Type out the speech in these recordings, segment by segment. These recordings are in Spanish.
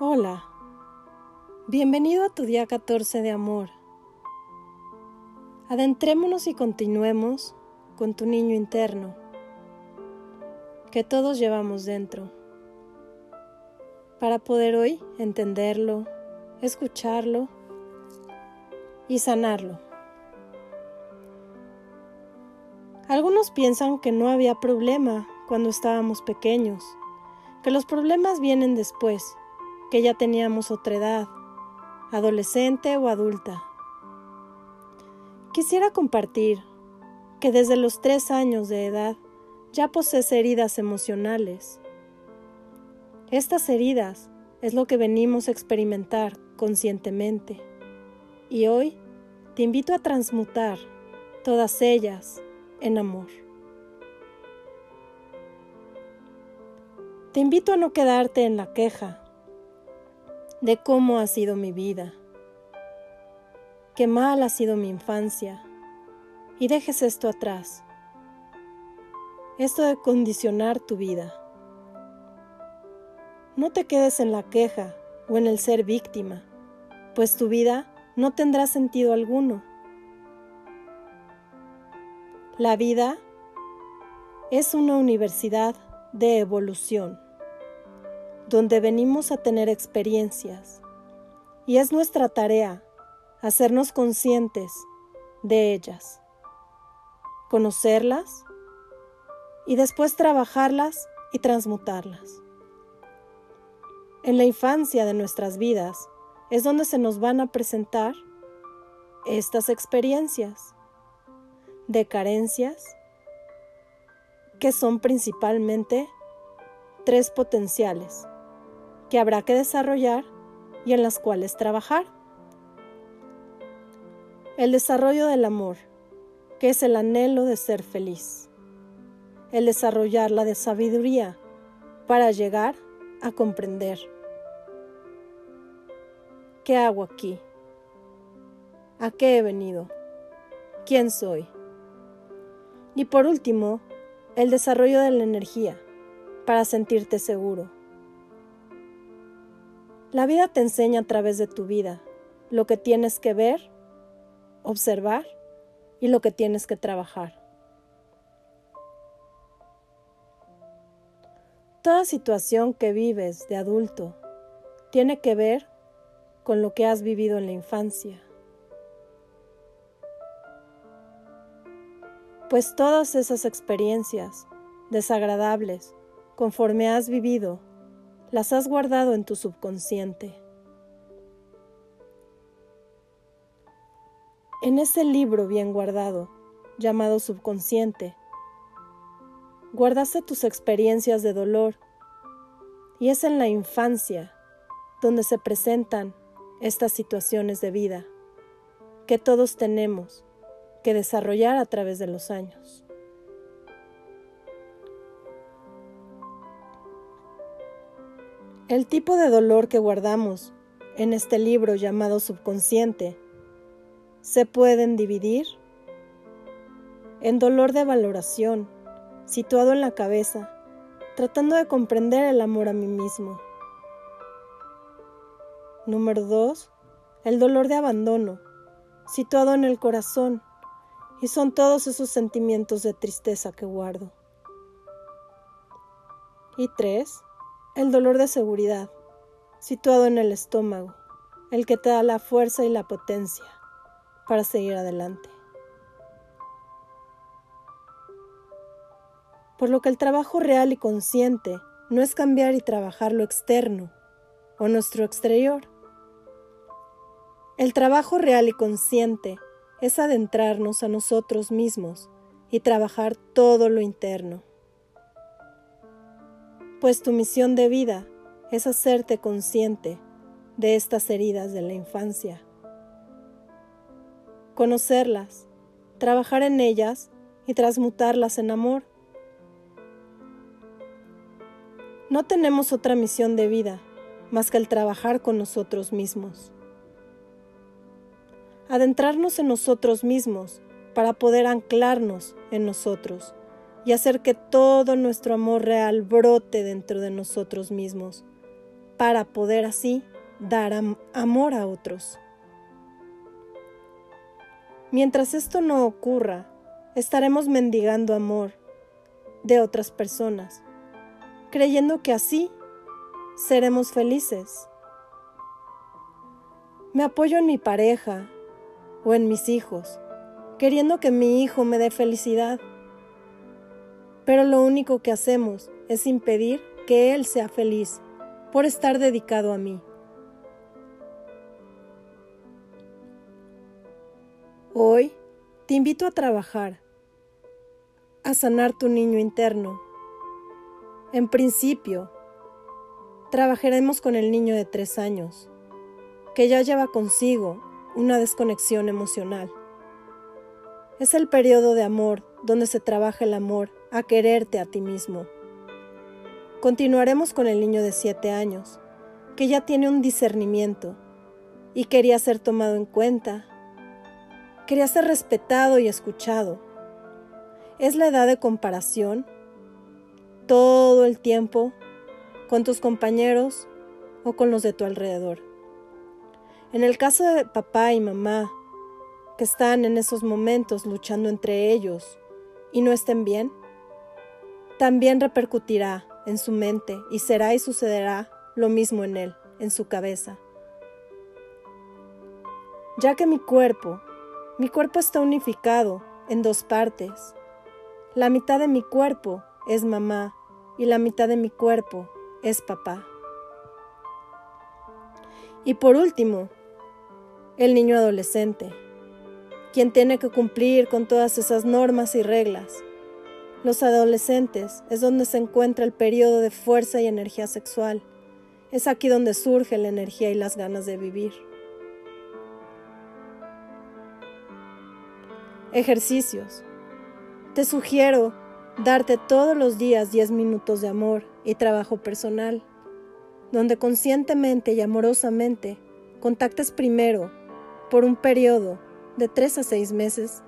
Hola, bienvenido a tu día 14 de amor. Adentrémonos y continuemos con tu niño interno, que todos llevamos dentro, para poder hoy entenderlo, escucharlo y sanarlo. Algunos piensan que no había problema cuando estábamos pequeños, que los problemas vienen después, que ya teníamos otra edad, adolescente o adulta. Quisiera compartir que desde los tres años de edad ya posees heridas emocionales. Estas heridas es lo que venimos a experimentar conscientemente y hoy te invito a transmutar todas ellas en amor. Te invito a no quedarte en la queja de cómo ha sido mi vida, qué mal ha sido mi infancia, y dejes esto atrás, esto de condicionar tu vida. No te quedes en la queja o en el ser víctima, pues tu vida no tendrá sentido alguno. La vida es una universidad de evolución, donde venimos a tener experiencias y es nuestra tarea hacernos conscientes de ellas, conocerlas y después trabajarlas y transmutarlas. En la infancia de nuestras vidas es donde se nos van a presentar estas experiencias de carencias que son principalmente tres potenciales que habrá que desarrollar y en las cuales trabajar. El desarrollo del amor, que es el anhelo de ser feliz. El desarrollar la de sabiduría para llegar a comprender. ¿Qué hago aquí? ¿A qué he venido? ¿Quién soy? Y por último, el desarrollo de la energía para sentirte seguro. La vida te enseña a través de tu vida lo que tienes que ver, observar y lo que tienes que trabajar. Toda situación que vives de adulto tiene que ver con lo que has vivido en la infancia. pues todas esas experiencias desagradables, conforme has vivido, las has guardado en tu subconsciente. En ese libro bien guardado, llamado subconsciente, guardaste tus experiencias de dolor y es en la infancia donde se presentan estas situaciones de vida que todos tenemos que desarrollar a través de los años. El tipo de dolor que guardamos en este libro llamado subconsciente se pueden dividir en dolor de valoración, situado en la cabeza, tratando de comprender el amor a mí mismo. Número 2. El dolor de abandono, situado en el corazón, y son todos esos sentimientos de tristeza que guardo. Y tres, el dolor de seguridad, situado en el estómago, el que te da la fuerza y la potencia para seguir adelante. Por lo que el trabajo real y consciente no es cambiar y trabajar lo externo o nuestro exterior. El trabajo real y consciente es adentrarnos a nosotros mismos y trabajar todo lo interno. Pues tu misión de vida es hacerte consciente de estas heridas de la infancia, conocerlas, trabajar en ellas y transmutarlas en amor. No tenemos otra misión de vida más que el trabajar con nosotros mismos. Adentrarnos en nosotros mismos para poder anclarnos en nosotros y hacer que todo nuestro amor real brote dentro de nosotros mismos, para poder así dar amor a otros. Mientras esto no ocurra, estaremos mendigando amor de otras personas, creyendo que así seremos felices. Me apoyo en mi pareja o en mis hijos, queriendo que mi hijo me dé felicidad. Pero lo único que hacemos es impedir que él sea feliz por estar dedicado a mí. Hoy te invito a trabajar, a sanar tu niño interno. En principio, trabajaremos con el niño de tres años, que ya lleva consigo una desconexión emocional. Es el periodo de amor donde se trabaja el amor a quererte a ti mismo. Continuaremos con el niño de siete años, que ya tiene un discernimiento y quería ser tomado en cuenta, quería ser respetado y escuchado. Es la edad de comparación todo el tiempo con tus compañeros o con los de tu alrededor. En el caso de papá y mamá, que están en esos momentos luchando entre ellos y no estén bien, también repercutirá en su mente y será y sucederá lo mismo en él, en su cabeza. Ya que mi cuerpo, mi cuerpo está unificado en dos partes. La mitad de mi cuerpo es mamá y la mitad de mi cuerpo es papá. Y por último, el niño adolescente, quien tiene que cumplir con todas esas normas y reglas. Los adolescentes es donde se encuentra el periodo de fuerza y energía sexual. Es aquí donde surge la energía y las ganas de vivir. Ejercicios. Te sugiero darte todos los días 10 minutos de amor y trabajo personal, donde conscientemente y amorosamente contactes primero, por un periodo de 3 a 6 meses,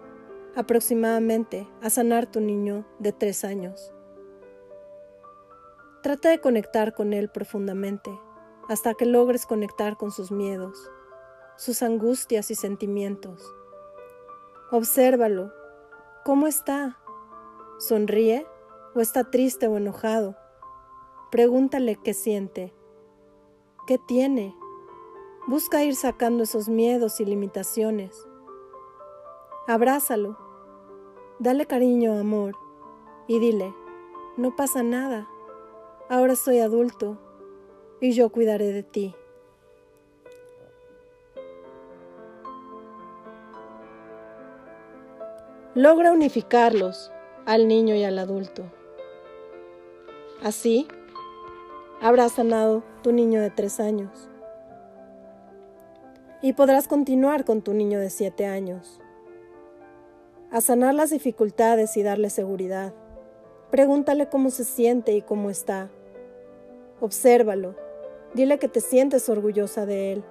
aproximadamente a sanar tu niño de 3 años. Trata de conectar con él profundamente hasta que logres conectar con sus miedos, sus angustias y sentimientos. Obsérvalo. ¿Cómo está? ¿Sonríe o está triste o enojado? Pregúntale qué siente. ¿Qué tiene? Busca ir sacando esos miedos y limitaciones. Abrázalo. Dale cariño, amor. Y dile, no pasa nada. Ahora soy adulto y yo cuidaré de ti. Logra unificarlos al niño y al adulto. Así, habrás sanado tu niño de tres años. Y podrás continuar con tu niño de siete años. A sanar las dificultades y darle seguridad. Pregúntale cómo se siente y cómo está. Obsérvalo. Dile que te sientes orgullosa de él,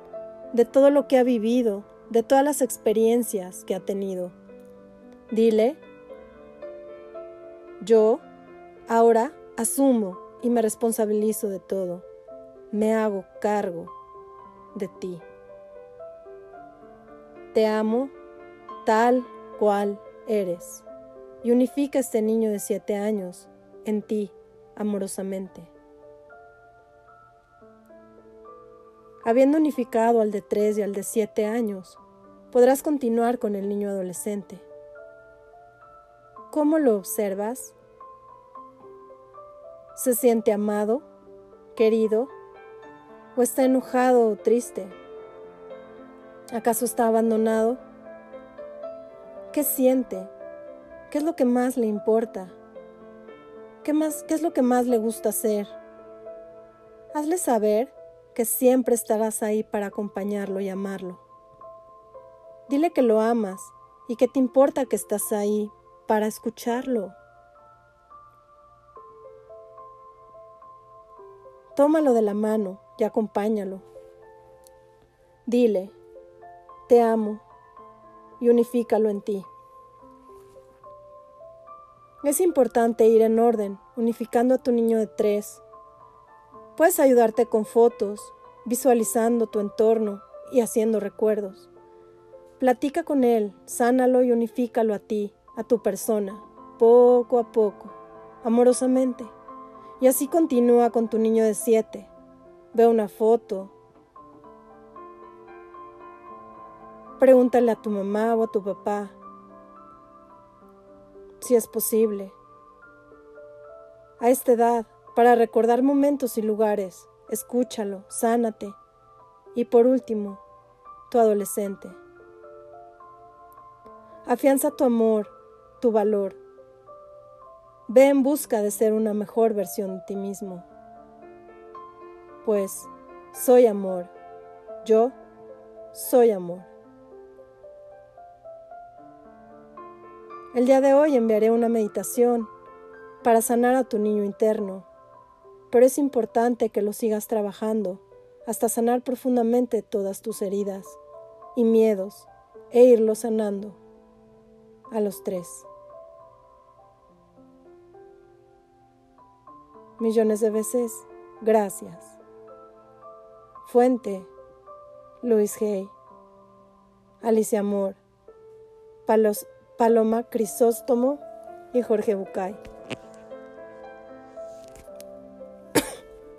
de todo lo que ha vivido, de todas las experiencias que ha tenido. Dile yo ahora asumo y me responsabilizo de todo. Me hago cargo de ti. Te amo tal cual eres y unifica este niño de siete años en ti amorosamente. Habiendo unificado al de tres y al de siete años, podrás continuar con el niño adolescente ¿Cómo lo observas? ¿Se siente amado, querido? ¿O está enojado o triste? ¿Acaso está abandonado? ¿Qué siente? ¿Qué es lo que más le importa? ¿Qué, más, ¿Qué es lo que más le gusta hacer? Hazle saber que siempre estarás ahí para acompañarlo y amarlo. Dile que lo amas y que te importa que estás ahí para escucharlo. Tómalo de la mano y acompáñalo. Dile, te amo y unifícalo en ti. Es importante ir en orden, unificando a tu niño de tres, Puedes ayudarte con fotos, visualizando tu entorno y haciendo recuerdos. Platica con él, sánalo y unifícalo a ti, a tu persona, poco a poco, amorosamente. Y así continúa con tu niño de siete. Ve una foto. Pregúntale a tu mamá o a tu papá si es posible. A esta edad, para recordar momentos y lugares, escúchalo, sánate. Y por último, tu adolescente. Afianza tu amor, tu valor. Ve en busca de ser una mejor versión de ti mismo. Pues soy amor. Yo soy amor. El día de hoy enviaré una meditación para sanar a tu niño interno, pero es importante que lo sigas trabajando hasta sanar profundamente todas tus heridas y miedos e irlo sanando a los tres. Millones de veces, gracias. Fuente, Luis Hay. Alicia Amor, Paloma Crisóstomo y Jorge Bucay.